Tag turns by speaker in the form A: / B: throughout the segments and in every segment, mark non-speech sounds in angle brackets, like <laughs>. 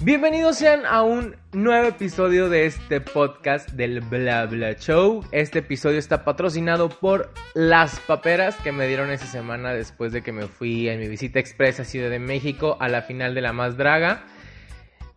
A: Bienvenidos sean a un nuevo episodio de este podcast del Bla Bla Show. Este episodio está patrocinado por las paperas que me dieron esa semana después de que me fui en mi visita expresa a Ciudad de México a la final de la Más Draga.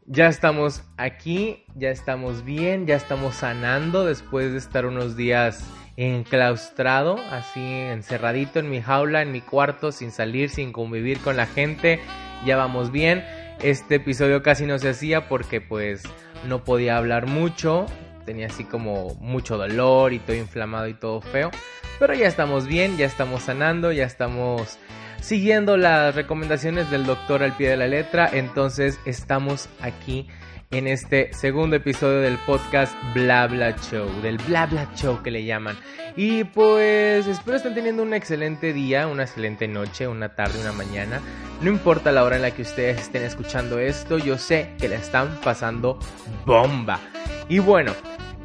A: Ya estamos aquí, ya estamos bien, ya estamos sanando después de estar unos días enclaustrado, así encerradito en mi jaula, en mi cuarto, sin salir, sin convivir con la gente. Ya vamos bien. Este episodio casi no se hacía porque pues no podía hablar mucho. Tenía así como mucho dolor y todo inflamado y todo feo. Pero ya estamos bien, ya estamos sanando, ya estamos siguiendo las recomendaciones del doctor al pie de la letra. Entonces estamos aquí en este segundo episodio del podcast Bla Bla Show, del Bla Bla Show que le llaman. Y pues espero estén teniendo un excelente día, una excelente noche, una tarde, una mañana. No importa la hora en la que ustedes estén escuchando esto, yo sé que la están pasando bomba. Y bueno,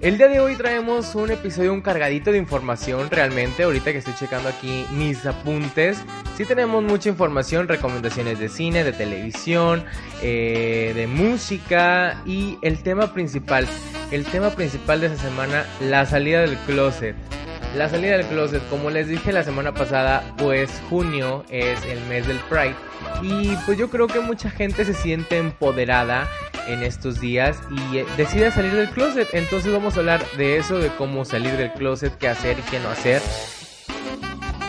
A: el día de hoy traemos un episodio un cargadito de información realmente. Ahorita que estoy checando aquí mis apuntes, sí tenemos mucha información, recomendaciones de cine, de televisión, eh, de música y el tema principal, el tema principal de esta semana, la salida del closet. La salida del closet, como les dije la semana pasada, pues junio es el mes del Pride y pues yo creo que mucha gente se siente empoderada en estos días y eh, decide salir del closet. Entonces vamos a hablar de eso, de cómo salir del closet, qué hacer y qué no hacer.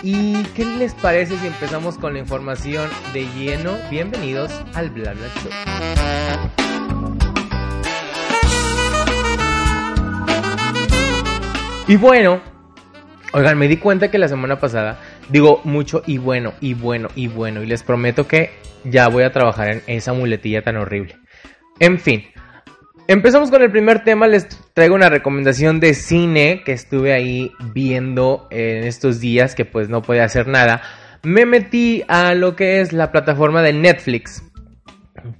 A: ¿Y qué les parece si empezamos con la información de lleno? Bienvenidos al Bla Bla Show. Y bueno, oigan, me di cuenta que la semana pasada digo mucho y bueno, y bueno, y bueno, y les prometo que ya voy a trabajar en esa muletilla tan horrible. En fin, empezamos con el primer tema, les traigo una recomendación de cine que estuve ahí viendo en estos días que pues no podía hacer nada. Me metí a lo que es la plataforma de Netflix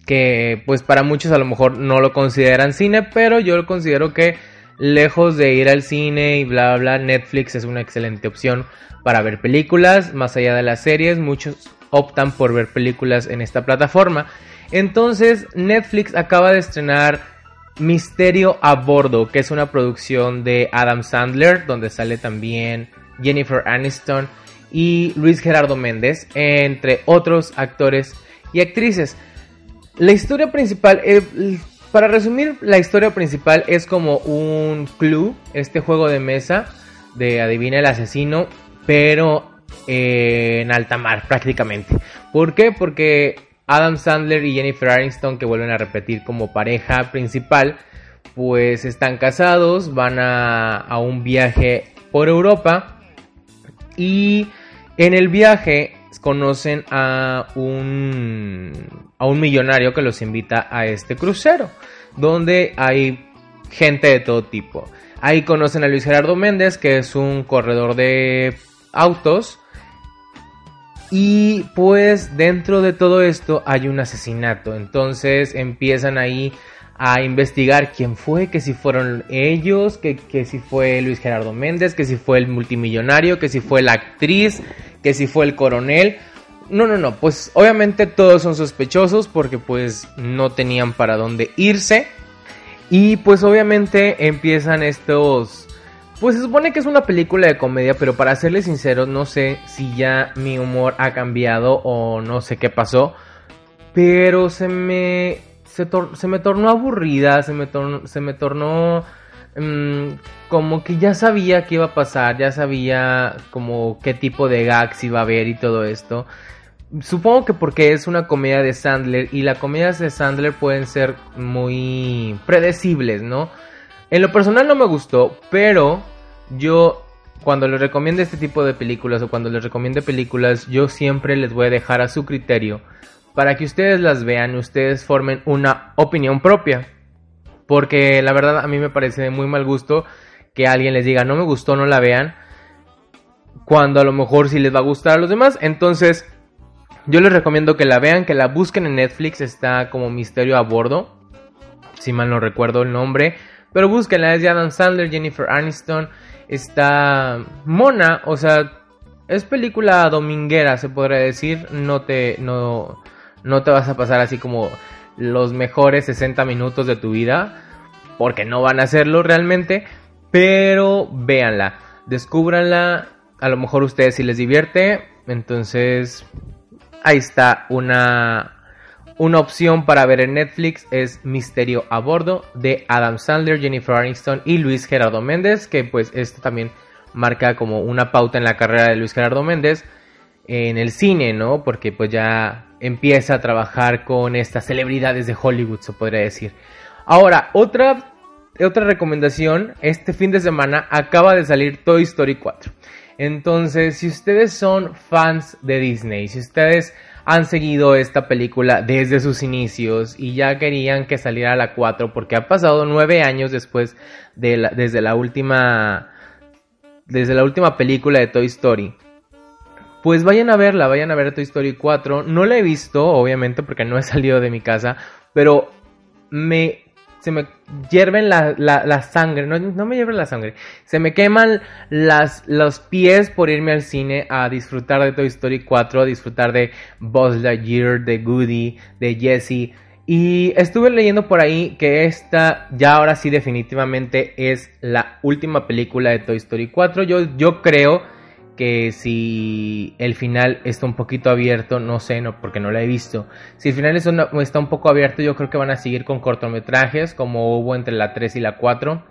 A: que pues para muchos a lo mejor no lo consideran cine, pero yo lo considero que lejos de ir al cine y bla bla bla, Netflix es una excelente opción para ver películas, más allá de las series, muchos optan por ver películas en esta plataforma. Entonces, Netflix acaba de estrenar Misterio a Bordo, que es una producción de Adam Sandler, donde sale también Jennifer Aniston y Luis Gerardo Méndez, entre otros actores y actrices. La historia principal, eh, para resumir, la historia principal es como un clue, este juego de mesa de Adivina el asesino, pero en alta mar prácticamente. ¿Por qué? Porque Adam Sandler y Jennifer Aniston, que vuelven a repetir como pareja principal, pues están casados, van a, a un viaje por Europa y en el viaje conocen a un, a un millonario que los invita a este crucero, donde hay gente de todo tipo. Ahí conocen a Luis Gerardo Méndez, que es un corredor de autos. Y pues dentro de todo esto hay un asesinato. Entonces empiezan ahí a investigar quién fue, que si fueron ellos, que, que, si fue Luis Gerardo Méndez, que si fue el multimillonario, que si fue la actriz, que si fue el coronel. No, no, no, pues obviamente todos son sospechosos porque pues no tenían para dónde irse. Y pues obviamente empiezan estos pues se supone que es una película de comedia, pero para serles sincero, no sé si ya mi humor ha cambiado o no sé qué pasó. Pero se me. Se, se me tornó aburrida, se me. Se me tornó mmm, como que ya sabía qué iba a pasar, ya sabía como qué tipo de gags iba a haber y todo esto. Supongo que porque es una comedia de Sandler y las comedias de Sandler pueden ser muy predecibles, ¿no? En lo personal no me gustó, pero yo cuando les recomiendo este tipo de películas o cuando les recomiende películas, yo siempre les voy a dejar a su criterio para que ustedes las vean y ustedes formen una opinión propia. Porque la verdad a mí me parece de muy mal gusto que alguien les diga no me gustó, no la vean. Cuando a lo mejor sí les va a gustar a los demás. Entonces yo les recomiendo que la vean, que la busquen en Netflix. Está como Misterio a Bordo. Si mal no recuerdo el nombre. Pero búsquenla, es de Adam Sandler, Jennifer Aniston, está mona, o sea, es película dominguera, se podría decir, no te, no, no te vas a pasar así como los mejores 60 minutos de tu vida, porque no van a hacerlo realmente, pero véanla, descúbranla, a lo mejor ustedes si les divierte, entonces ahí está una una opción para ver en Netflix es Misterio a bordo de Adam Sandler, Jennifer Aniston y Luis Gerardo Méndez, que pues esto también marca como una pauta en la carrera de Luis Gerardo Méndez en el cine, ¿no? Porque pues ya empieza a trabajar con estas celebridades de Hollywood, se podría decir. Ahora, otra, otra recomendación, este fin de semana acaba de salir Toy Story 4. Entonces, si ustedes son fans de Disney, si ustedes han seguido esta película desde sus inicios y ya querían que saliera la 4 porque ha pasado nueve años después de la, desde la última desde la última película de Toy Story. Pues vayan a verla, vayan a ver Toy Story 4. No la he visto, obviamente, porque no he <laughs> salido de mi casa, pero me se me hierven la, la, sangre, no, no, me hierven la sangre, se me queman las, los pies por irme al cine a disfrutar de Toy Story 4, a disfrutar de Buzz Lightyear, de Goody, de Jessie. Y estuve leyendo por ahí que esta ya ahora sí definitivamente es la última película de Toy Story 4. Yo, yo creo que si el final está un poquito abierto, no sé, no, porque no la he visto. Si el final está un poco abierto, yo creo que van a seguir con cortometrajes, como hubo entre la 3 y la 4,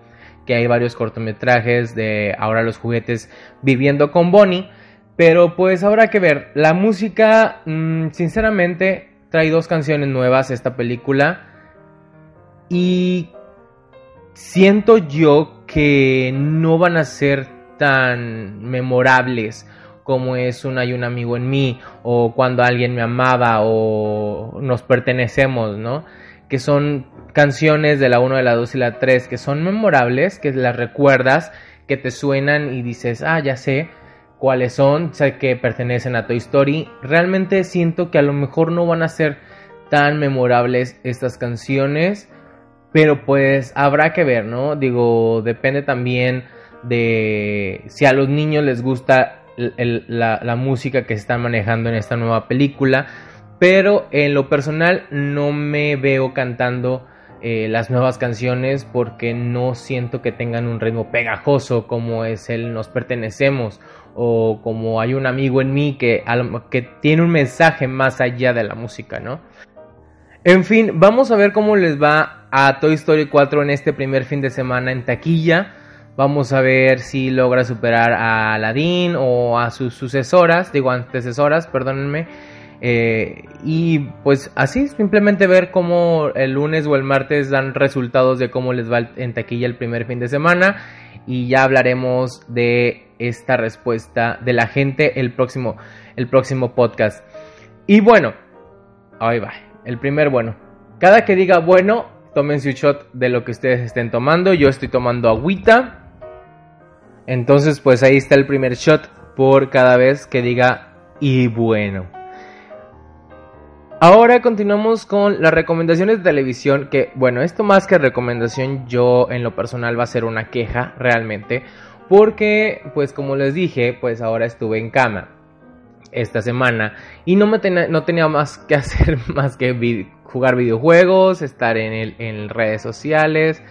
A: que hay varios cortometrajes de ahora los juguetes viviendo con Bonnie. Pero pues habrá que ver. La música, mm, sinceramente, trae dos canciones nuevas esta película. Y siento yo que no van a ser tan memorables como es un hay un amigo en mí o cuando alguien me amaba o nos pertenecemos, ¿no? Que son canciones de la 1, de la 2 y la 3 que son memorables, que las recuerdas, que te suenan y dices, ah, ya sé cuáles son, sé que pertenecen a Toy Story. Realmente siento que a lo mejor no van a ser tan memorables estas canciones, pero pues habrá que ver, ¿no? Digo, depende también de si a los niños les gusta la, música que se está manejando en esta nueva película. Pero en lo personal no me veo cantando eh, las nuevas canciones porque no siento que tengan un ritmo pegajoso como es el Nos pertenecemos o como hay un amigo en mí que, que tiene un mensaje más allá de la música, ¿no? En fin, vamos a ver cómo les va a Toy Story 4 en este primer fin de semana en taquilla. Vamos a ver si logra superar a Aladdin o a sus sucesoras, digo antecesoras, perdónenme. Eh, y pues así, simplemente ver cómo el lunes o el martes dan resultados de cómo les va en taquilla el primer fin de semana. Y ya hablaremos de esta respuesta de la gente el próximo, el próximo podcast. Y bueno, ahí va, el primer bueno. Cada que diga bueno, tomen su shot de lo que ustedes estén tomando. Yo estoy tomando agüita. Entonces, pues ahí está el primer shot por cada vez que diga y bueno. Ahora continuamos con las recomendaciones de televisión, que bueno, esto más que recomendación yo en lo personal va a ser una queja realmente, porque pues como les dije, pues ahora estuve en cama esta semana y no, me no tenía más que <laughs> hacer más que jugar videojuegos, estar en, el, en redes sociales,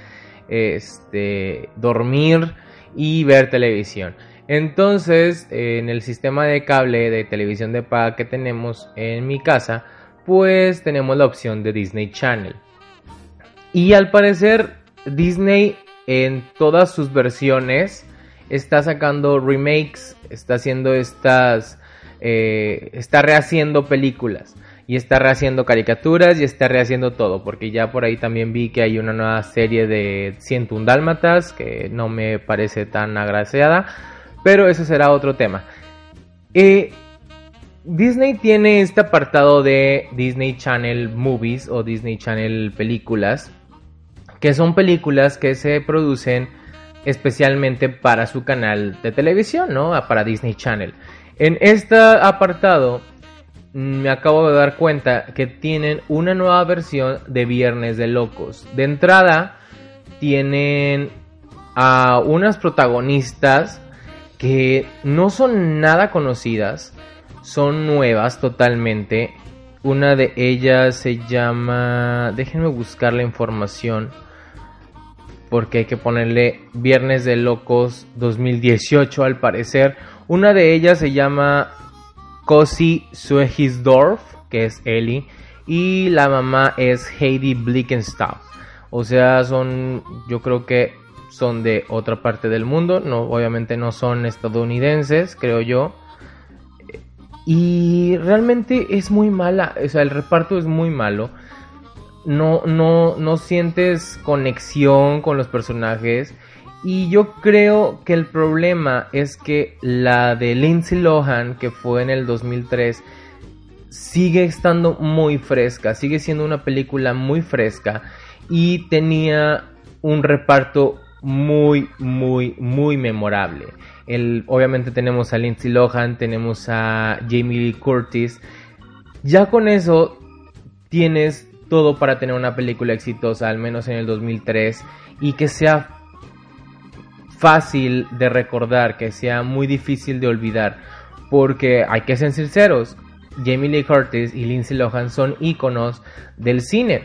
A: este, dormir y ver televisión. Entonces, en el sistema de cable de televisión de paga que tenemos en mi casa, pues tenemos la opción de Disney Channel. Y al parecer, Disney en todas sus versiones está sacando remakes, está haciendo estas, eh, está rehaciendo películas y está rehaciendo caricaturas y está rehaciendo todo, porque ya por ahí también vi que hay una nueva serie de 101 Dálmatas que no me parece tan agraciada, pero eso será otro tema. Eh, Disney tiene este apartado de Disney Channel Movies o Disney Channel Películas, que son películas que se producen especialmente para su canal de televisión, ¿no? Para Disney Channel. En este apartado me acabo de dar cuenta que tienen una nueva versión de Viernes de Locos. De entrada, tienen a unas protagonistas que no son nada conocidas, son nuevas totalmente. Una de ellas se llama, déjenme buscar la información, porque hay que ponerle Viernes de Locos 2018 al parecer. Una de ellas se llama Cosi Suegisdorf, que es Ellie, y la mamá es Heidi Blickenstaff. O sea, son, yo creo que son de otra parte del mundo, no, obviamente no son estadounidenses, creo yo. Y realmente es muy mala, o sea, el reparto es muy malo. No, no, no sientes conexión con los personajes. Y yo creo que el problema es que la de Lindsay Lohan, que fue en el 2003, sigue estando muy fresca, sigue siendo una película muy fresca y tenía un reparto muy, muy, muy memorable. El, obviamente tenemos a Lindsay Lohan, tenemos a Jamie Lee Curtis. Ya con eso tienes todo para tener una película exitosa, al menos en el 2003, y que sea fácil de recordar, que sea muy difícil de olvidar, porque hay que ser sinceros, Jamie Lee Curtis y Lindsay Lohan son íconos del cine.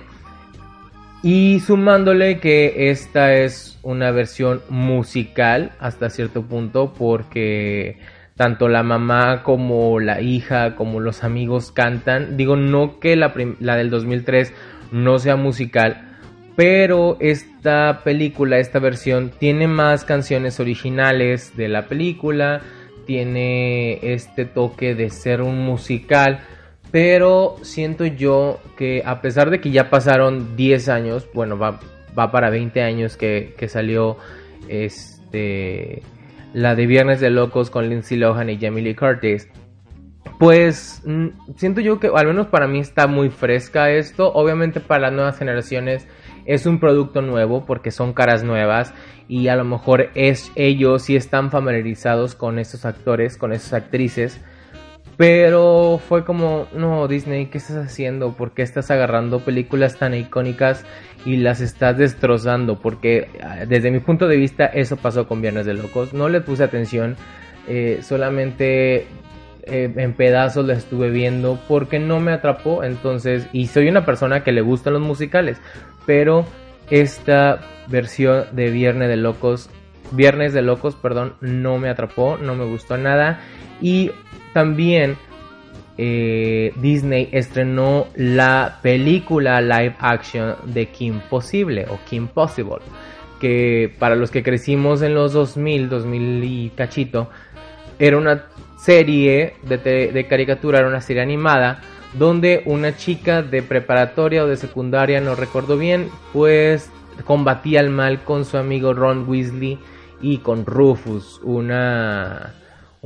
A: Y sumándole que esta es una versión musical hasta cierto punto porque tanto la mamá como la hija como los amigos cantan. Digo, no que la, la del 2003 no sea musical, pero esta película, esta versión, tiene más canciones originales de la película, tiene este toque de ser un musical pero siento yo que a pesar de que ya pasaron 10 años, bueno, va, va para 20 años que, salió este la de Viernes de Locos con Lindsay Lohan y Jamie Lee Curtis. Pues mm, siento yo que al menos para mí está muy fresca esto. Obviamente para las nuevas generaciones es un producto nuevo porque son caras nuevas y a lo mejor es ellos sí están familiarizados con estos actores, con esas actrices pero fue como, no, Disney, ¿qué estás haciendo? ¿Por qué estás agarrando películas tan icónicas y las estás destrozando? Porque ah, desde mi punto de vista eso pasó con Viernes de Locos. No le puse atención, eh, solamente eh, en pedazos la estuve viendo porque no me atrapó. Entonces, y soy una persona que le gustan los musicales, pero esta versión de Viernes de Locos, Viernes de Locos, perdón, no me atrapó, no me gustó nada. Y también eh, Disney estrenó la película live action de Kim Possible o Kim Possible, que para los que crecimos en los 2000, 2000 y cachito, era una serie de, de caricatura, era una serie animada donde una chica de preparatoria o de secundaria, no recuerdo bien, pues combatía el mal con su amigo Ron Weasley y con Rufus, una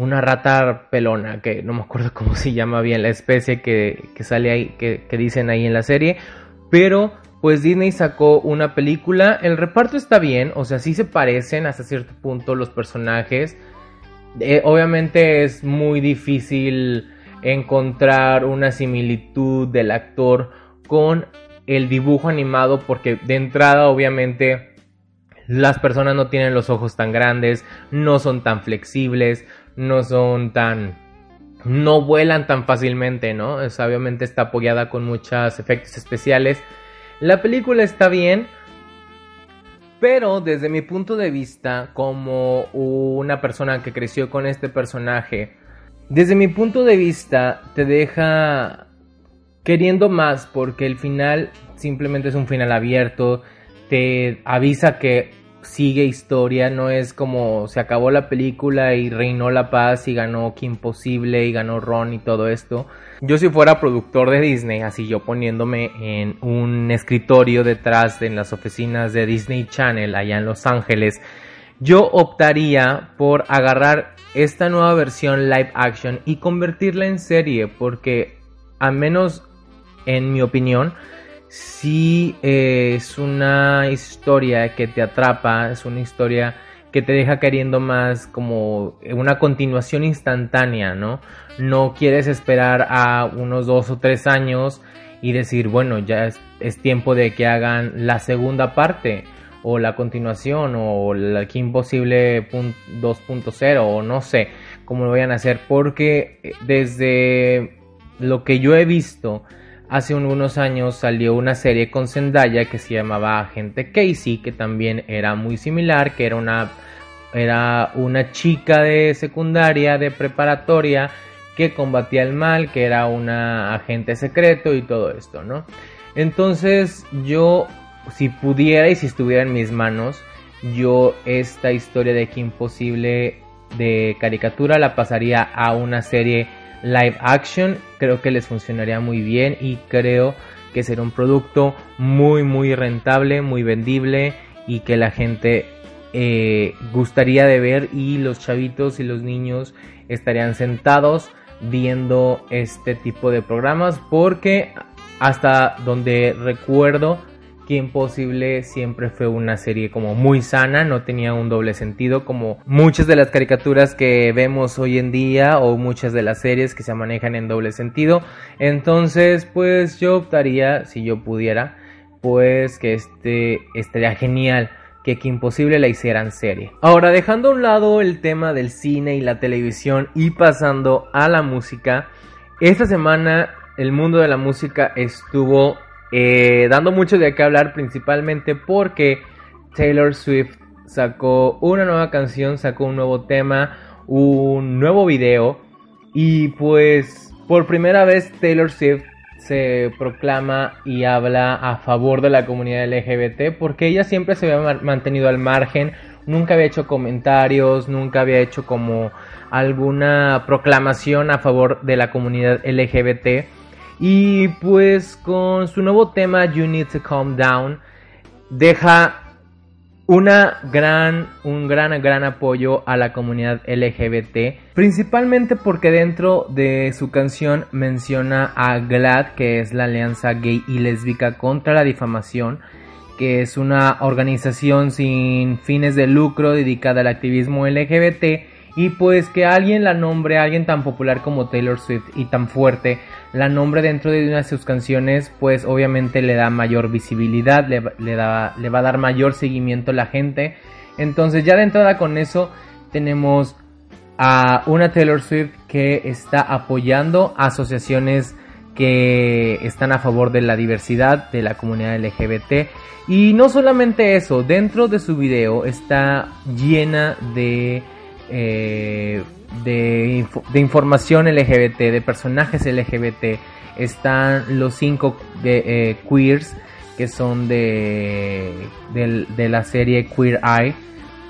A: una rata pelona, que no me acuerdo cómo se llama bien la especie que, sale ahí, que, dicen ahí en la serie, pero pues Disney sacó una película, el reparto está bien, o sea, sí se parecen hasta cierto punto los personajes, eh, obviamente es muy difícil encontrar una similitud del actor con el dibujo animado porque de entrada obviamente las personas no tienen los ojos tan grandes, no son tan flexibles, no son tan no vuelan tan fácilmente, ¿no? obviamente está apoyada con muchos efectos especiales. La película está bien, pero desde mi punto de vista, como una persona que creció con este personaje, desde mi punto de vista te deja queriendo más porque el final simplemente es un final abierto, te avisa que sigue historia, no es como se acabó la película y reinó la paz y ganó Kim Possible y ganó Ron y todo esto. Yo si fuera productor de Disney, así yo poniéndome en un escritorio detrás en las oficinas de Disney Channel allá en Los Ángeles, yo optaría por agarrar esta nueva versión live action y convertirla en serie porque al menos en mi opinión sí es una historia que te atrapa, es una historia que te deja queriendo más como una continuación instantánea, ¿no? No quieres esperar a unos dos o tres años y decir, bueno, ya es, tiempo de que hagan la segunda parte. O la continuación o la Kim Possible 2.0 o no sé cómo lo vayan a hacer porque eh, desde lo que yo he visto hace unos años salió una serie con Zendaya que se llamaba Agente Casey que también era muy similar que era una era una chica de secundaria de preparatoria que combatía el mal que era una agente secreto y todo esto no entonces yo si pudiera y si estuviera en mis manos, yo esta historia de que imposible de caricatura la pasaría a una serie live action. Creo que les funcionaría muy bien y creo que será un producto muy muy rentable, muy vendible y que la gente eh, gustaría de ver y los chavitos y los niños estarían sentados viendo este tipo de programas porque hasta donde recuerdo Imposible siempre fue una serie como muy sana, no tenía un doble sentido como muchas de las caricaturas que vemos hoy en día o muchas de las series que se manejan en doble sentido. Entonces, pues yo optaría, si yo pudiera, pues que este estaría genial que que Imposible la hicieran serie. Ahora, dejando a un lado el tema del cine y la televisión y pasando a la música, esta semana el mundo de la música estuvo eh, dando mucho de qué hablar principalmente porque Taylor Swift sacó una nueva canción, sacó un nuevo tema, un nuevo video. Y pues por primera vez Taylor Swift se proclama y habla a favor de la comunidad LGBT porque ella siempre se había mantenido al margen, nunca había hecho comentarios, nunca había hecho como alguna proclamación a favor de la comunidad LGBT y pues con su nuevo tema You Need to Calm Down deja una gran, un gran, gran apoyo a la comunidad LGBT, principalmente porque dentro de su canción menciona a GLAD, que es la Alianza Gay y Lésbica contra la Difamación, que es una organización sin fines de lucro dedicada al activismo LGBT, y pues que alguien la nombre, alguien tan popular como Taylor Swift y tan fuerte, la nombre dentro de una de sus canciones, pues obviamente le da mayor visibilidad, le, da, le va a dar mayor seguimiento a la gente. Entonces ya de entrada con eso tenemos a una Taylor Swift que está apoyando asociaciones que están a favor de la diversidad de la comunidad LGBT. Y no solamente eso, dentro de su video está llena de eh, de, información LGBT, de personajes LGBT. Están los cinco de, eh, queers que son de, de, la serie Queer Eye,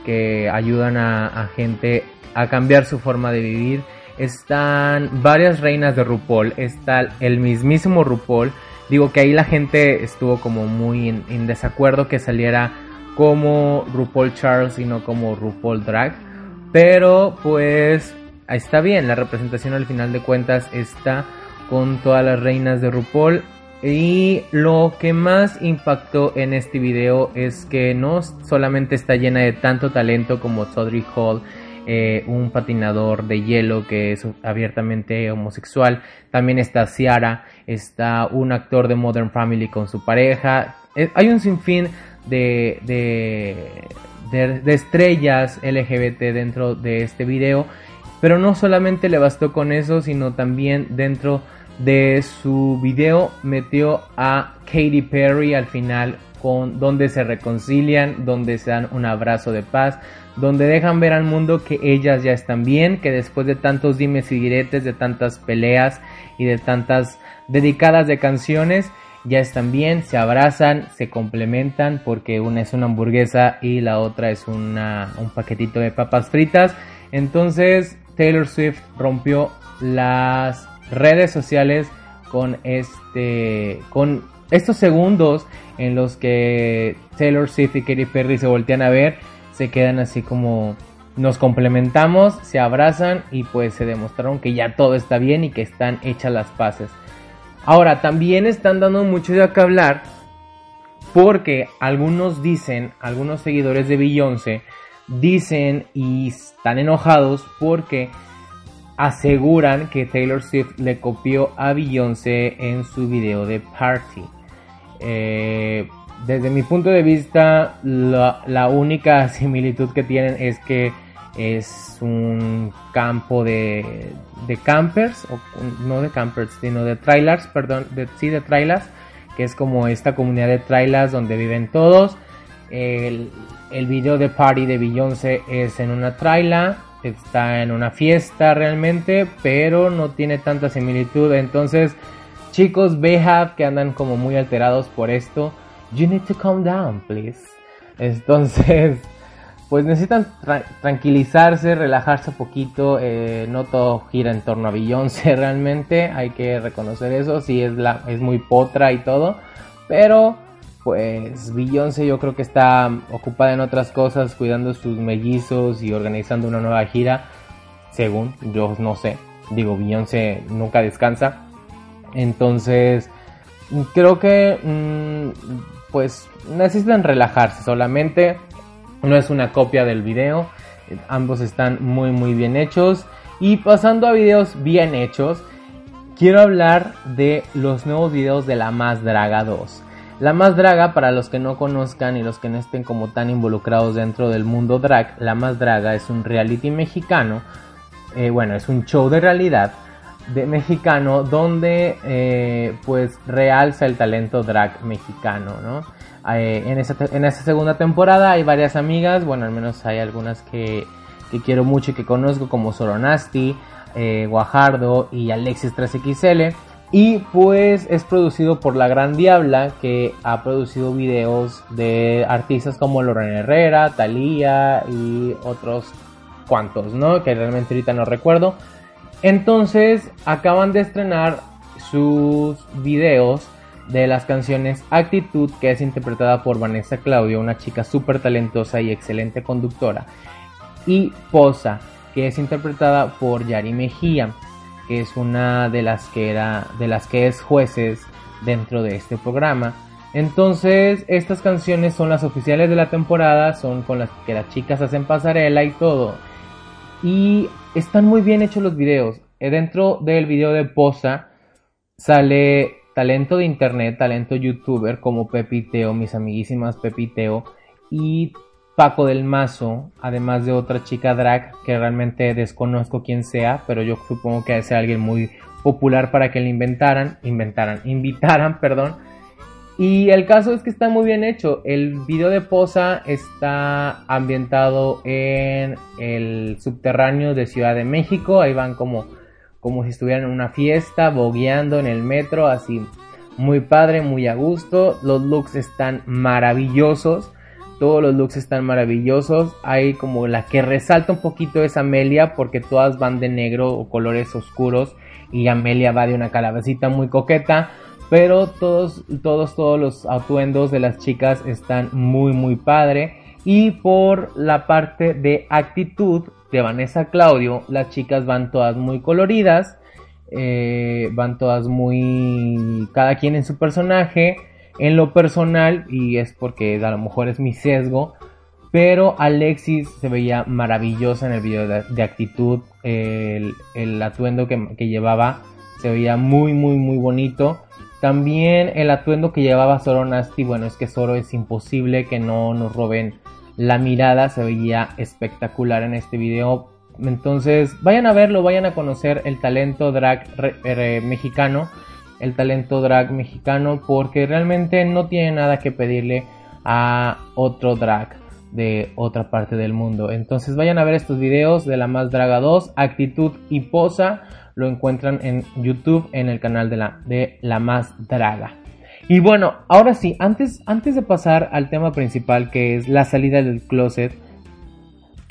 A: que ayudan a, gente a cambiar su forma de vivir. Están varias reinas de RuPaul, está el mismísimo RuPaul. Digo que ahí la gente estuvo como muy en desacuerdo que saliera como RuPaul Charles y no como RuPaul Drag pero pues está bien, la representación al final de cuentas está con todas las reinas de RuPaul. Y lo que más impactó en este video es que no solamente está llena de tanto talento como Todrick Hall, eh, un patinador de hielo que es abiertamente homosexual, también está Ciara, está un actor de Modern Family con su pareja, eh, hay un sinfín de, de, estrellas LGBT dentro de este video. Pero no solamente le bastó con eso, sino también dentro de su video metió a Katy Perry al final con donde se reconcilian, donde se dan un abrazo de paz, donde dejan ver al mundo que ellas ya están bien, que después de tantos dimes y diretes, de tantas peleas y de tantas dedicadas de canciones, ya están bien, se abrazan, se complementan porque una es una hamburguesa y la otra es una, un paquetito de papas fritas. Entonces Taylor Swift rompió las redes sociales con este con estos segundos en los que Taylor Swift y Katy Perry se voltean a ver, se quedan así como nos complementamos, se abrazan y pues se demostraron que ya todo está bien y que están hechas las paces. Ahora, también están dando mucho de acá hablar porque algunos dicen, algunos seguidores de Beyoncé, dicen y están enojados porque aseguran que Taylor Swift le copió a Beyoncé en su video de Party. Eh, desde mi punto de vista, la, única <laughs> similitud que tienen es que es un campo de, de campers, o no de campers, sino de trailers, perdón, sí, de trailers, que es como esta comunidad de trailers donde viven todos. El, video de party de Beyoncé es en una trailer, está en una fiesta realmente, pero no tiene tanta similitud. Entonces, chicos, Behab que andan como muy alterados por esto, you need to calm down, please. Entonces, pues necesitan tranquilizarse, relajarse un poquito. Eh, no todo gira en torno a Beyoncé <laughs> realmente, hay que reconocer eso. Sí, es, la, es muy potra y todo, pero pues Beyoncé yo creo que está ocupada en otras cosas, cuidando sus mellizos y organizando una nueva gira, según yo no sé. Digo, Beyoncé nunca descansa. Entonces, creo que mm, pues necesitan relajarse solamente. No es una copia del video. Ambos están muy muy bien hechos. Y pasando a videos bien hechos, quiero hablar de los nuevos videos de La Más Draga 2. La Más Draga, para los que no conozcan y los que no estén como tan involucrados dentro del mundo drag, La Más Draga es un reality mexicano, eh, bueno, es un show de realidad de mexicano donde eh, pues realza el talento drag mexicano, ¿no? Eh, en, esta, en segunda temporada hay varias amigas, bueno, al menos hay algunas que, que quiero mucho y que conozco como Soronasti, Guajardo y Alexis 3XL y pues es producido por La Gran Diabla, que ha producido videos de artistas como Lorena Herrera, Thalía y otros cuantos, ¿no? Que realmente ahorita no recuerdo. Entonces acaban de estrenar sus videos de las canciones Actitud, que es interpretada por Vanessa Claudio, una chica súper talentosa y excelente conductora, y Posa, que es interpretada por Yari Mejía que es una de las que era de las que es jueces dentro de este programa. Entonces, estas canciones son las oficiales de la temporada, son con las que las chicas hacen pasarela y todo. Y están muy bien hechos los videos. Dentro del video de Posa sale talento de internet, talento youtuber como Pepiteo, mis amiguísimas Pepiteo y Paco del Mazo, además de otra chica drag que realmente desconozco quién sea, pero yo supongo que es alguien muy popular para que le inventaran, inventaran, <laughs> invitaran, perdón. Y el caso es que está muy bien hecho. El video de Posa está ambientado en el subterráneo de Ciudad de México. Ahí van como, como si estuvieran en una fiesta, bogueando en el metro, así muy padre, muy a gusto. Los looks están maravillosos. Todos los looks están maravillosos. Hay como la que resalta un poquito es Amelia porque todas van de negro o colores oscuros y Amelia va de una calabacita muy coqueta. Pero todos, todos, todos los atuendos de las chicas están muy, muy padre. Y por la parte de actitud de Vanessa Claudio, las chicas van todas muy coloridas. Eh, van todas muy... cada quien en su personaje. En lo personal, y es porque a lo mejor es mi sesgo, pero Alexis se veía maravillosa en el video de, actitud. El, atuendo que, llevaba se veía muy, muy, muy bonito. También el atuendo que llevaba Zoro Nasty. Bueno, es que Zoro es imposible que no nos roben la mirada. Se veía espectacular en este video. Entonces, vayan a verlo, vayan a conocer el talento drag mexicano el talento drag mexicano porque realmente no tiene nada que pedirle a otro drag de otra parte del mundo. Entonces vayan a ver estos videos de la más draga 2, actitud y posa. Lo encuentran en YouTube en el canal de la, de la más draga. Y bueno, ahora sí, antes, antes de pasar al tema principal que es la salida del closet,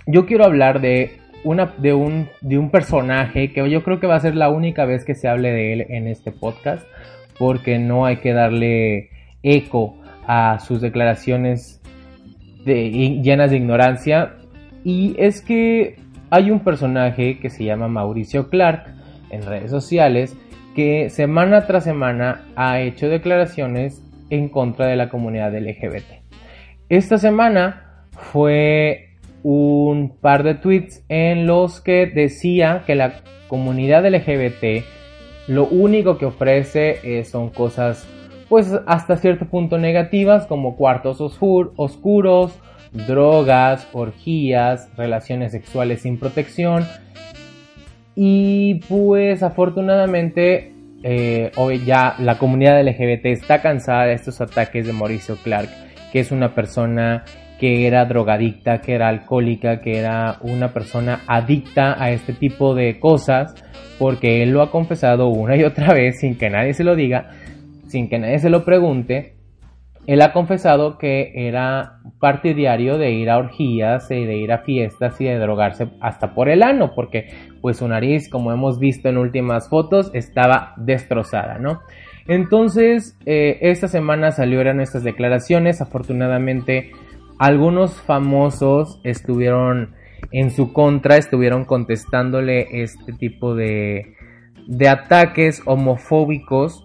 A: yo quiero hablar de una, de, un, de un personaje que yo creo que va a ser la única vez que se hable de él en este podcast, porque no hay que darle eco a sus declaraciones de, llenas de ignorancia. Y es que hay un personaje que se llama Mauricio Clark en redes sociales semana tras semana ha hecho declaraciones en contra de la comunidad LGBT. Esta semana fue un par de tweets en los que decía que la comunidad LGBT lo único que ofrece eh, son cosas pues hasta cierto punto negativas como cuartos oscuros, drogas, orgías, relaciones sexuales sin protección. Y pues afortunadamente eh, hoy ya la comunidad LGBT está cansada de estos ataques de Mauricio Clark, que es una persona que era drogadicta, que era alcohólica, que era una persona adicta a este tipo de cosas, porque él lo ha confesado una y otra vez sin que nadie se lo diga, sin que nadie se lo pregunte. Él ha confesado que era partidario de ir a orgías y de ir a fiestas y de drogarse hasta por el ano, porque pues su nariz, como hemos visto en últimas fotos, estaba destrozada, ¿no? Entonces, eh, esta semana salieron estas declaraciones, afortunadamente algunos famosos estuvieron en su contra, estuvieron contestándole este tipo de, de ataques homofóbicos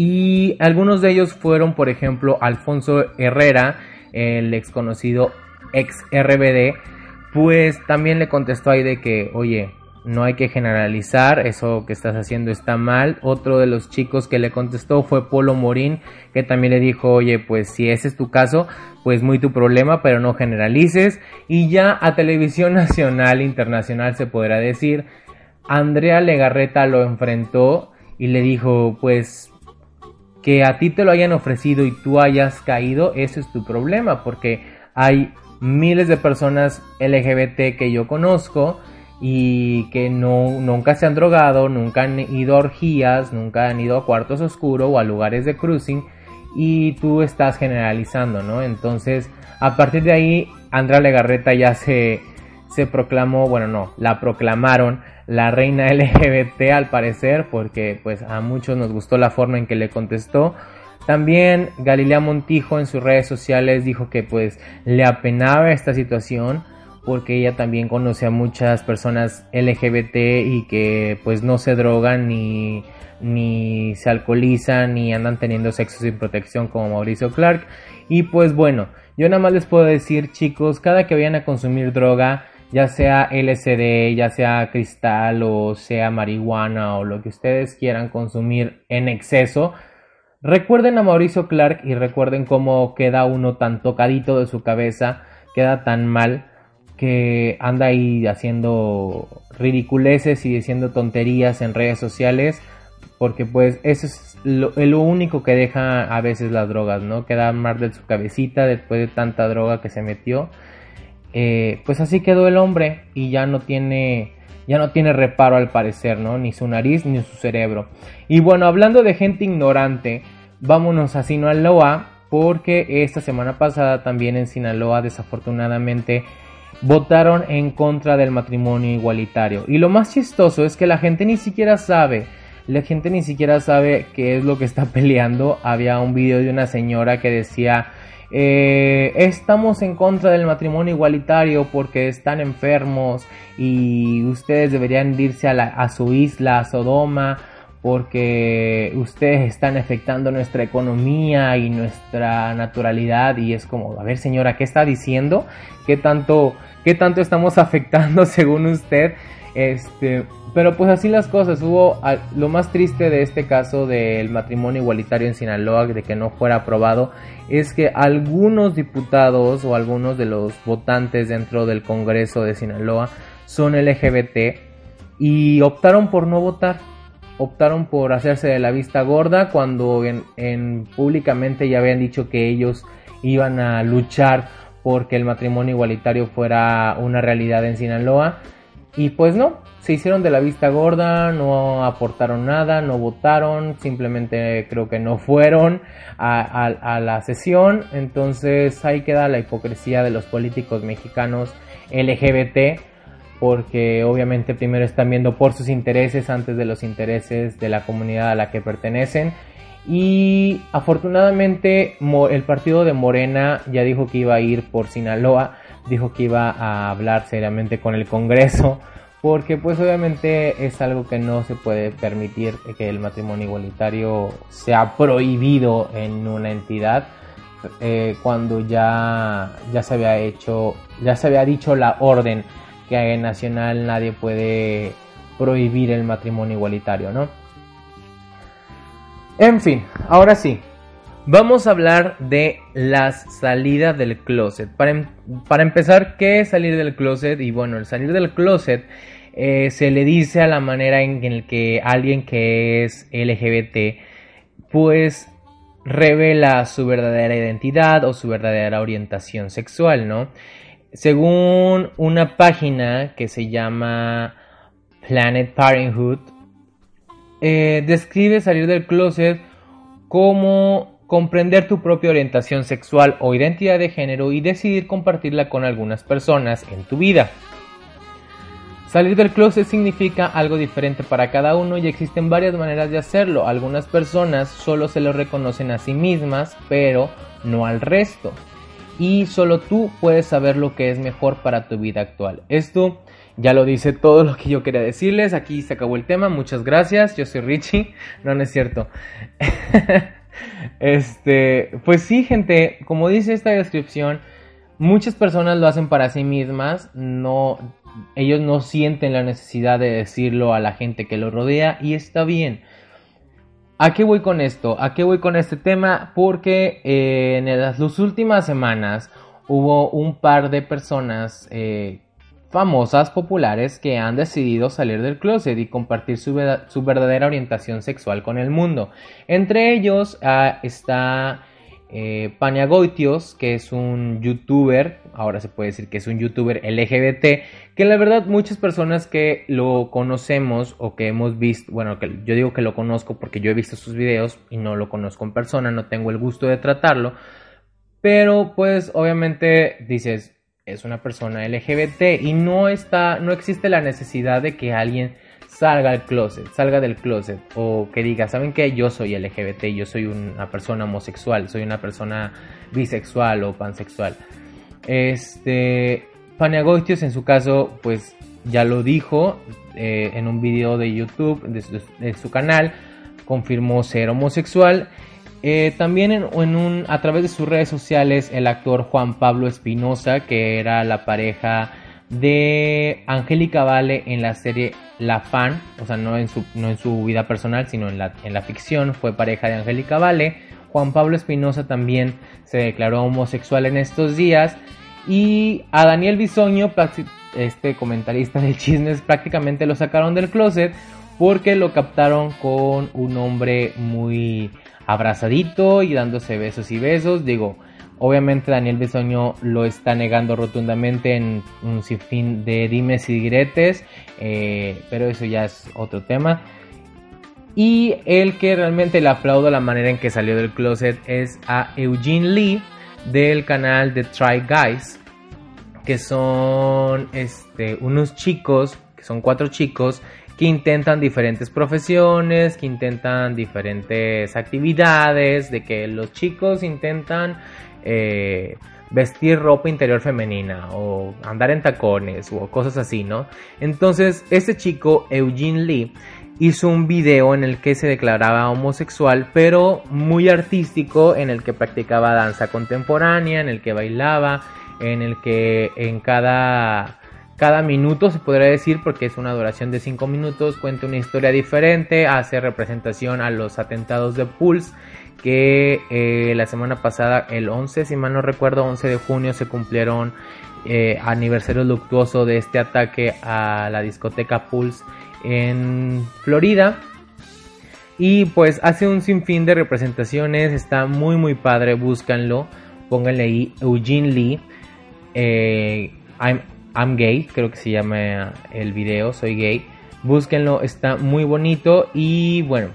A: y algunos de ellos fueron, por ejemplo, Alfonso Herrera, el ex conocido ex RBD, pues también le contestó ahí de que, oye, no hay que generalizar, eso que estás haciendo está mal. Otro de los chicos que le contestó fue Polo Morín, que también le dijo, oye, pues si ese es tu caso, pues muy tu problema, pero no generalices. Y ya a televisión nacional, internacional se podrá decir, Andrea Legarreta lo enfrentó y le dijo, pues que a ti te lo hayan ofrecido y tú hayas caído, ese es tu problema, porque hay miles de personas LGBT que yo conozco y que no, nunca se han drogado, nunca han ido a orgías, nunca han ido a cuartos oscuros o a lugares de cruising y tú estás generalizando, ¿no? Entonces, a partir de ahí, Andrea Legarreta ya se, se proclamó, bueno, no, la proclamaron la reina <laughs> LGBT al parecer, porque pues a muchos nos gustó la forma en que le contestó. También Galilea Montijo en sus redes sociales dijo que pues le apenaba esta situación porque ella también conoce a muchas personas LGBT y que pues no se drogan ni, ni se alcoholizan ni andan teniendo sexo sin protección como Mauricio Clark. Y pues bueno, yo nada más les puedo decir chicos, cada que vayan a consumir droga, ya sea LSD, ya sea cristal o sea marihuana o lo que ustedes quieran consumir en exceso, recuerden a Mauricio Clark y recuerden cómo queda uno tan tocadito de su cabeza, queda tan mal que anda ahí haciendo ridiculeces y diciendo tonterías en redes sociales, porque pues eso es lo, único que deja a veces las drogas, ¿no? Queda mal de su cabecita después de tanta droga que se metió. Eh, pues así quedó el hombre y ya no tiene ya no tiene reparo al parecer, ¿no? Ni su nariz ni su cerebro. Y bueno, hablando de gente ignorante, vámonos a Sinaloa porque esta semana pasada también en Sinaloa desafortunadamente votaron en contra del matrimonio igualitario. Y lo más chistoso es que la gente ni siquiera sabe, la gente ni siquiera sabe qué es lo que está <laughs> peleando. Había un video de una señora que decía, eh, estamos en contra del matrimonio igualitario porque están enfermos y ustedes deberían irse a, a su isla, a Sodoma porque ustedes están afectando nuestra economía y nuestra naturalidad y es como, a ver señora, ¿qué está diciendo? ¿Qué tanto, qué tanto estamos <laughs> afectando según usted? Este, pero pues así las cosas, hubo lo más triste de este caso del matrimonio igualitario en Sinaloa, de que no fuera aprobado, es que algunos diputados o algunos de los votantes dentro del Congreso de Sinaloa son LGBT y optaron por no votar. Optaron por hacerse de la vista gorda cuando en, públicamente ya habían dicho que ellos iban a luchar porque el matrimonio igualitario fuera una realidad en Sinaloa y pues no, se hicieron de la vista gorda, no aportaron nada, no votaron, simplemente creo que no <laughs> fueron a, la sesión, entonces ahí queda la hipocresía de los políticos mexicanos LGBT porque obviamente primero están viendo por sus intereses antes de los intereses de la comunidad a la que pertenecen. Y afortunadamente el partido de Morena ya dijo que iba a ir por Sinaloa, dijo que iba a hablar seriamente con el Congreso, porque pues obviamente es algo que no se puede permitir que el matrimonio igualitario sea prohibido en una entidad. Eh, cuando ya, ya se había hecho, ya se había dicho la orden que en nacional nadie puede prohibir el matrimonio igualitario, ¿no? En fin, ahora sí, Vamos a hablar de la salida del closet. Para, em, para empezar, ¿qué es salir del closet? Y bueno, el salir del closet eh, se le dice a la manera en, en que alguien que es LGBT pues revela su verdadera identidad o su verdadera orientación sexual, ¿no? Según una página que se llama Planet Parenthood, eh, describe salir del closet como comprender tu propia orientación sexual o identidad de género y decidir compartirla con algunas personas en tu vida. Salir del closet significa algo diferente para cada uno y existen varias maneras de hacerlo. Algunas personas solo se lo reconocen a sí mismas, pero no al resto. Y solo tú puedes saber lo que es mejor para tu vida actual. Esto ya lo dice todo lo que yo quería decirles. Aquí se acabó el tema. Muchas gracias. Yo soy Richie. No, no es cierto. <laughs> Este, pues sí, gente, como dice esta descripción, muchas personas lo hacen para sí mismas, no, ellos no sienten la necesidad de decirlo a la gente que los rodea y está bien. ¿A qué voy con esto? ¿A qué voy con este tema? Porque eh, en las, últimas semanas hubo un par de personas eh, famosas populares que han decidido salir del closet y compartir su, verdadera orientación sexual con el mundo. Entre ellos ah, está eh, Goitios, que es un youtuber, ahora se puede decir que es un youtuber LGBT, que la verdad muchas personas que lo conocemos o que hemos visto, bueno, que yo digo que lo conozco porque yo he visto sus videos y no lo conozco en persona, no tengo el gusto de tratarlo, pero pues obviamente dices, es una persona LGBT y no está, no existe la necesidad de que alguien salga del closet, salga del closet o que diga, ¿saben qué? Yo soy LGBT, yo soy una persona homosexual, soy una persona bisexual o pansexual. Este, Paniagoitios en su caso, pues ya lo dijo eh, en un video de YouTube de su canal, confirmó ser homosexual eh, también en, a través de sus redes sociales el actor Juan Pablo Espinosa, que era la pareja de Angélica Vale en la serie La Fan, o sea, no en su, no en su vida personal, sino en la, en la ficción, fue pareja de Angélica Vale. Juan Pablo Espinosa también se declaró homosexual en estos días. Y a Daniel Bisoño, este comentarista de chismes, prácticamente lo sacaron del closet porque lo captaron con un hombre muy abrazadito y dándose besos y besos. Digo, obviamente Daniel Besoño lo está negando rotundamente en un sinfín de dimes y diretes, eh, pero eso ya es otro tema. Y el que realmente le aplaudo la manera en que salió del closet es a Eugene Lee del canal de Try Guys, que son este, unos chicos, que son cuatro chicos que intentan diferentes profesiones, que intentan diferentes actividades, de que los chicos intentan eh, vestir ropa interior femenina o andar en tacones o cosas así, ¿no? Entonces, este chico, Eugene Lee, hizo un video en el que se declaraba homosexual, pero muy artístico, en el que practicaba danza contemporánea, en el que bailaba, en el que en cada cada minuto se podría decir porque es una duración de 5 minutos, cuenta una historia diferente, hace representación a los atentados de Pulse que eh, la semana pasada, el 11, si mal no recuerdo, 11 de junio se cumplieron eh, aniversario luctuoso de este ataque a la discoteca Pulse en Florida. Y pues hace un sinfín de representaciones, está muy muy padre, búscanlo, pónganle ahí Eugene Lee. Eh, I'm gay, creo que se llama el video, soy gay. Búsquenlo, está muy bonito y bueno,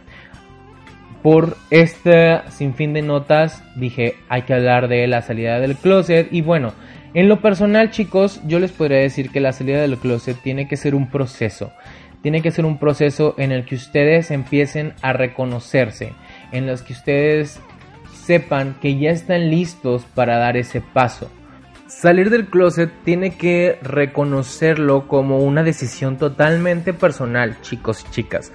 A: por este sinfín de notas dije hay que hablar de la salida del closet y bueno, en lo personal chicos, yo les podría decir que la salida del closet tiene que ser un proceso. Tiene que ser un proceso en el que ustedes empiecen a reconocerse, en los que ustedes sepan que ya están listos para dar ese paso. Salir del closet tiene que reconocerlo como una decisión totalmente personal, chicos y chicas.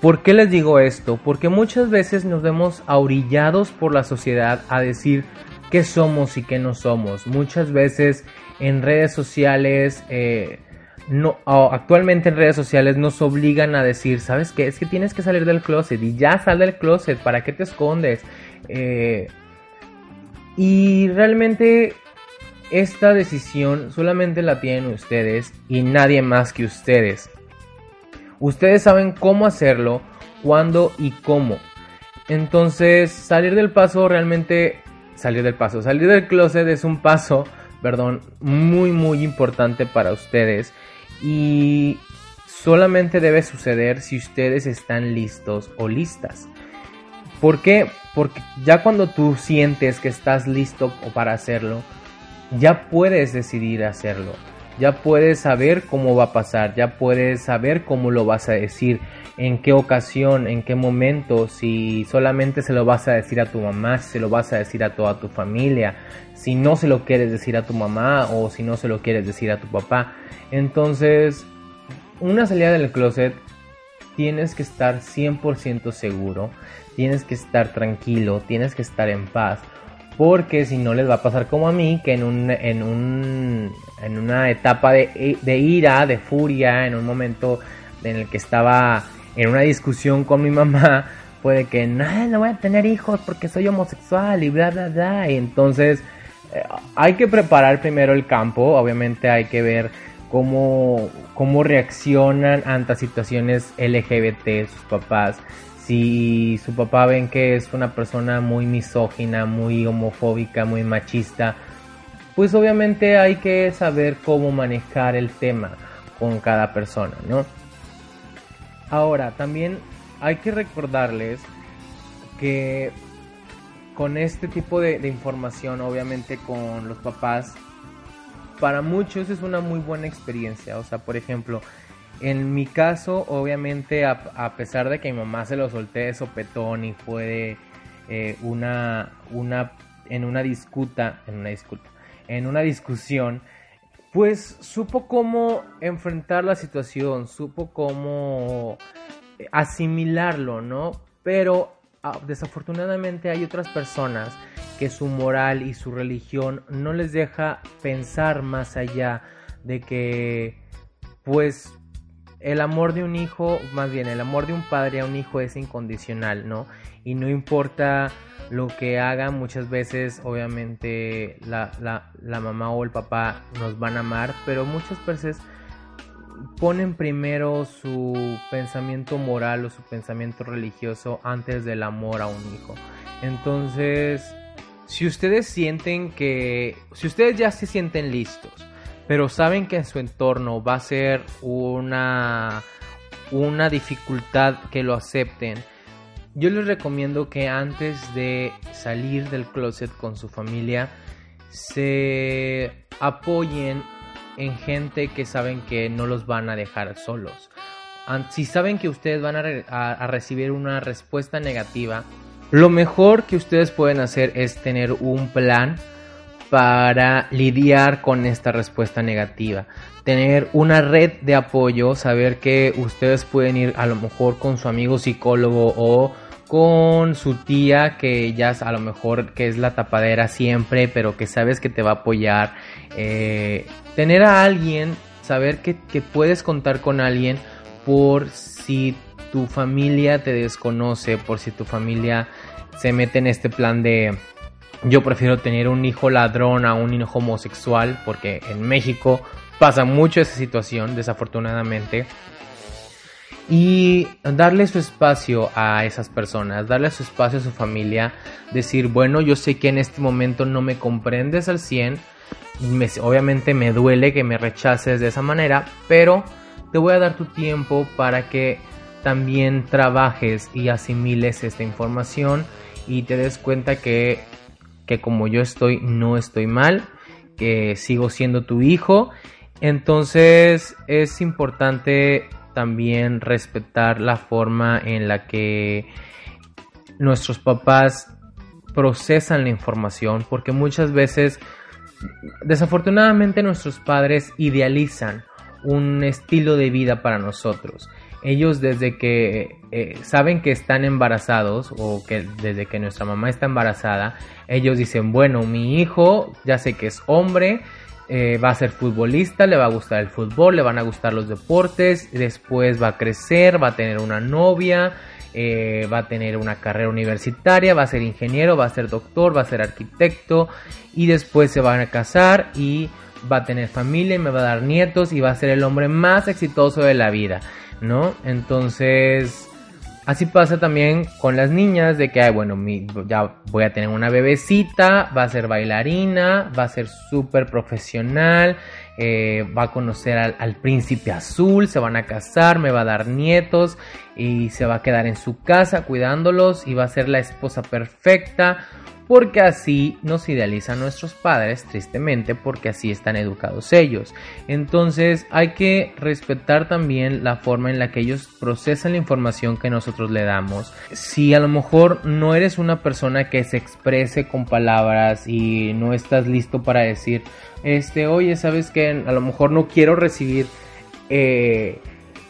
A: ¿Por qué les digo esto? Porque muchas veces nos vemos aurillados por la sociedad a decir qué somos y qué no somos. Muchas veces en redes sociales, eh, no, actualmente en redes sociales nos obligan a decir, ¿sabes qué? Es que tienes que salir del closet y ya sal del closet, ¿para qué te escondes? Eh, y realmente esta decisión solamente la tienen ustedes y nadie más que ustedes. Ustedes saben cómo hacerlo, cuándo y cómo. Entonces, salir del paso realmente... Salir del paso. Salir del closet es un paso, perdón, muy muy importante para ustedes. Y solamente debe suceder si ustedes están listos o listas. ¿Por qué? Porque ya cuando tú sientes que estás listo para hacerlo, ya puedes decidir hacerlo. Ya puedes saber cómo va a pasar, ya puedes saber cómo lo vas a decir, en qué ocasión, en qué momento, si solamente se lo vas a decir a tu mamá, si se lo vas a decir a toda tu familia, si no se lo quieres decir a tu mamá o si no se lo quieres decir a tu papá. Entonces, una salida del closet tienes que estar 100% seguro, tienes que estar tranquilo, tienes que estar en paz, porque si no les va a pasar como a mí, que en, un, en, un, en una etapa de, de ira, de furia, en un momento en el que estaba en una discusión con mi mamá, puede que no, no voy a tener hijos porque soy homosexual y bla, bla, bla. Y entonces eh, hay que preparar primero el campo, obviamente hay que ver cómo, cómo reaccionan ante situaciones LGBT sus papás. Si su papá ven que es una persona muy misógina, muy homofóbica, muy machista, pues obviamente hay que saber cómo manejar el tema con cada persona, ¿no? Ahora, también hay que recordarles que con este tipo de, información, obviamente con los papás, para muchos es una muy buena experiencia. O sea, por ejemplo, en mi caso, obviamente, a, pesar de que mi mamá se lo solté de sopetón y fue eh, una, una, en una discuta, en una disculpa, en una discusión, pues supo cómo enfrentar la situación, supo cómo asimilarlo, ¿no? Pero ah, desafortunadamente hay otras personas que su moral y su religión no les deja pensar más allá de que pues el amor de un hijo, más bien el amor de un padre a un hijo es incondicional, ¿no? Y no importa lo que hagan, muchas veces obviamente la, la mamá o el papá nos van a amar, pero muchas veces ponen primero su pensamiento moral o su pensamiento religioso antes del amor a un hijo. Entonces, si ustedes sienten que, si ustedes ya se sienten listos, pero saben que en su entorno va a ser una, una dificultad que lo acepten, yo les recomiendo que antes de salir del closet con su familia, se apoyen en gente que saben que no los van a dejar solos. Si saben que ustedes van a, recibir una respuesta negativa, lo mejor que ustedes pueden hacer es tener un plan para lidiar con esta respuesta negativa. Tener una red de apoyo, saber que ustedes pueden ir a lo mejor con su amigo psicólogo o con su tía que ya a lo mejor que es la tapadera siempre, pero que sabes que te va a apoyar. Eh, tener a alguien, saber que, que puedes contar con alguien por si tu familia te desconoce, por si tu familia se mete en este plan de yo prefiero tener un hijo ladrón a un hijo homosexual, porque en México pasa mucho esa situación, desafortunadamente. Y darle su espacio a esas personas, darle su espacio a su familia, decir, bueno, yo sé que en este momento no me comprendes al 100, obviamente me duele que me rechaces de esa manera, pero te voy a dar tu tiempo para que también trabajes y asimiles esta información y te des cuenta que, que como yo estoy, no estoy mal, que sigo siendo tu hijo. Entonces es importante también respetar la forma en la que nuestros papás procesan la información, porque muchas veces, desafortunadamente, nuestros padres idealizan un estilo de vida para nosotros. Ellos desde que eh, saben que están embarazados o que desde que nuestra mamá está embarazada, ellos dicen, bueno, mi hijo ya sé que es hombre, eh, va a ser futbolista, le va a gustar el fútbol, le van a gustar los deportes, después va a crecer, va a tener una novia eh, va a tener una carrera universitaria, va a ser ingeniero, va a ser doctor, va a ser arquitecto y después se van a casar y va a tener familia y me va a dar nietos y va a ser el hombre más exitoso de la vida, ¿no? Entonces, así pasa también con las niñas de que, ay, bueno, ya voy a tener una bebecita, va a ser bailarina, va a ser súper profesional, eh, va a conocer al, al, príncipe azul, se van a casar, me va a dar nietos y se va a quedar en su casa cuidándolos y va a ser la esposa perfecta porque así nos idealizan nuestros padres, tristemente, porque así están educados ellos. Entonces hay que respetar también la forma en la que ellos procesan la información que nosotros le damos. Si a lo mejor no eres una persona que se exprese con palabras y no estás listo para decir, este, oye, sabes que a lo mejor no quiero recibir... Eh,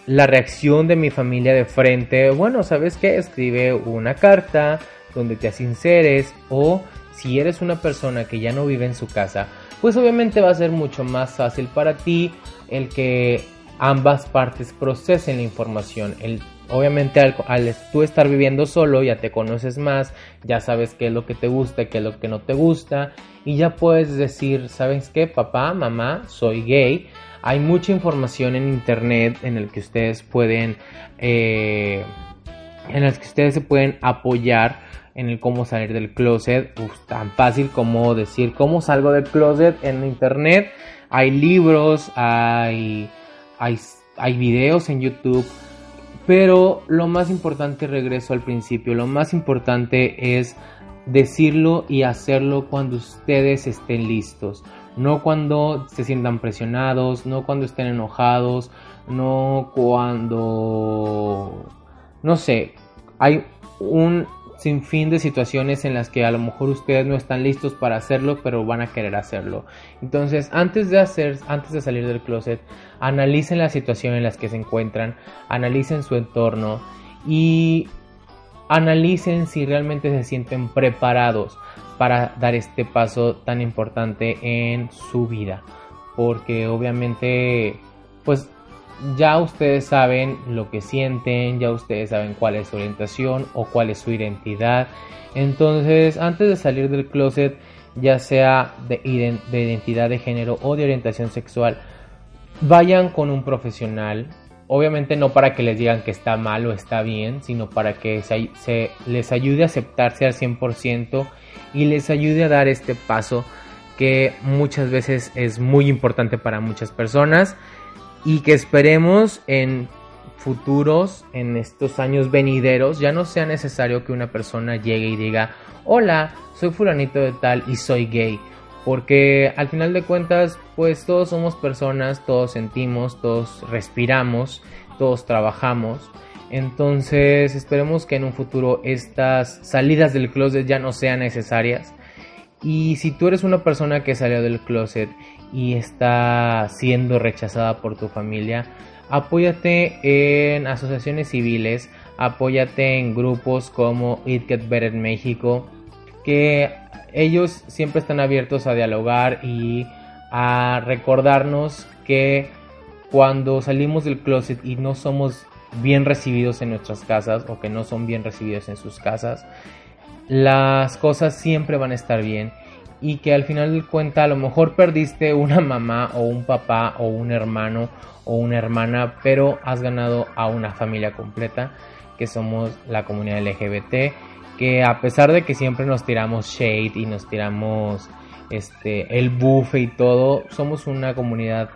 A: la reacción de mi familia de frente, bueno, ¿sabes qué? Escribe una carta, donde te sinceres o si eres una persona que ya no vive en su casa, pues obviamente va a ser mucho más fácil para ti el que ambas partes procesen la información. El, obviamente al, al, tú estar viviendo solo ya te conoces más, ya sabes qué es lo que te gusta, qué es lo que no te gusta y ya puedes decir, ¿sabes qué? Papá, mamá, soy gay. Hay mucha información en internet en el que ustedes pueden... Eh, en las que ustedes se pueden apoyar en el cómo salir del closet. tan fácil como decir cómo salgo del closet en internet. Hay libros, hay, hay, hay videos en YouTube. Pero lo más importante, regreso al principio, lo más importante es decirlo y hacerlo cuando ustedes estén listos. No cuando se sientan presionados, no cuando estén enojados, no cuando... No sé, hay un sin fin de situaciones en las que a lo mejor ustedes no están listos para hacerlo, pero van a querer hacerlo. Entonces, antes de hacer, antes de salir del closet, analicen la situación en la que se encuentran, analicen su entorno y analicen si realmente se sienten preparados para dar este paso tan importante en su vida. Porque obviamente, pues ya ustedes saben lo que sienten, ya ustedes saben cuál es su orientación o cuál es su identidad. Entonces, antes de salir del closet, ya sea de, identidad de género o de orientación sexual, vayan con un profesional. Obviamente no para que les digan que está mal o está bien, sino para que se les ayude a aceptarse al 100% y les ayude a dar este paso que muchas veces es muy importante para muchas personas y que esperemos en futuros, en estos años venideros, ya no sea necesario que una persona llegue y diga, hola, soy fulanito de tal y soy gay. Porque al final de cuentas, pues todos somos personas, todos sentimos, todos respiramos, todos trabajamos. Entonces esperemos que en un futuro estas salidas del closet ya no sean necesarias. Y si tú eres una persona que salió del closet y está siendo rechazada por tu familia, apóyate en asociaciones civiles, apóyate en grupos como It Get Better México, que ellos siempre están abiertos a dialogar y a recordarnos que cuando salimos del closet y no somos bien recibidos en nuestras casas o que no son bien recibidos en sus casas, las cosas siempre van a estar bien y que al final de cuenta a lo mejor perdiste una mamá o un papá o un hermano o una hermana, pero has ganado a una familia completa que somos la comunidad LGBT, que a pesar de que siempre nos tiramos shade y nos tiramos este el bufe y todo, somos una comunidad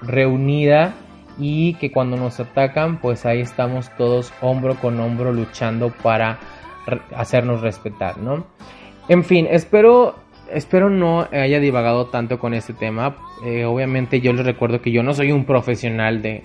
A: reunida y que cuando nos atacan, pues ahí estamos todos hombro con hombro luchando para hacernos respetar, ¿no? En fin, espero espero no haya divagado tanto con este tema. Eh, obviamente yo les recuerdo que yo no soy un profesional de,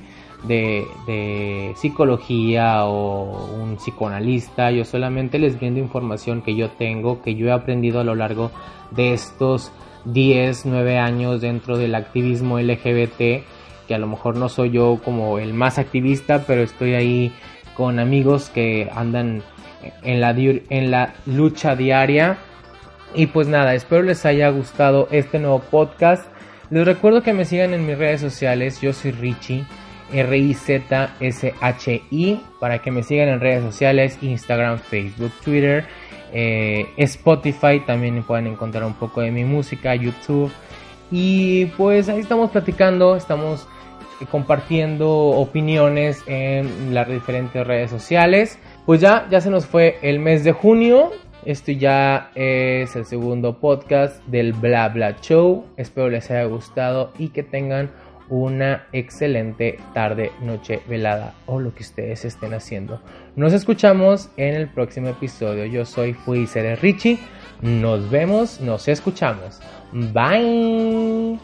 A: de, psicología o un psicoanalista. Yo solamente les brindo información que yo tengo, que yo he aprendido a lo largo de estos 10, 9 años dentro del activismo LGBT. Que a lo mejor no soy yo como el más activista, pero estoy ahí con amigos que andan en la, en la lucha diaria y pues nada, espero les haya gustado este nuevo podcast. Les recuerdo que me sigan en mis redes sociales, yo soy Richie. R-I-Z-S-H-I, para que me sigan en redes sociales, Instagram, Facebook, Twitter, eh, Spotify, también pueden encontrar un poco de mi música, YouTube. Y pues ahí estamos platicando, estamos compartiendo opiniones en las diferentes redes sociales. Pues ya, ya se nos fue el mes de junio. Este ya es el segundo podcast del Bla Bla Show. Espero les haya gustado y que tengan una excelente tarde, noche, velada o lo que ustedes estén haciendo. Nos escuchamos en el próximo episodio. Yo soy Fui Richie. Nos vemos, nos escuchamos. Bye.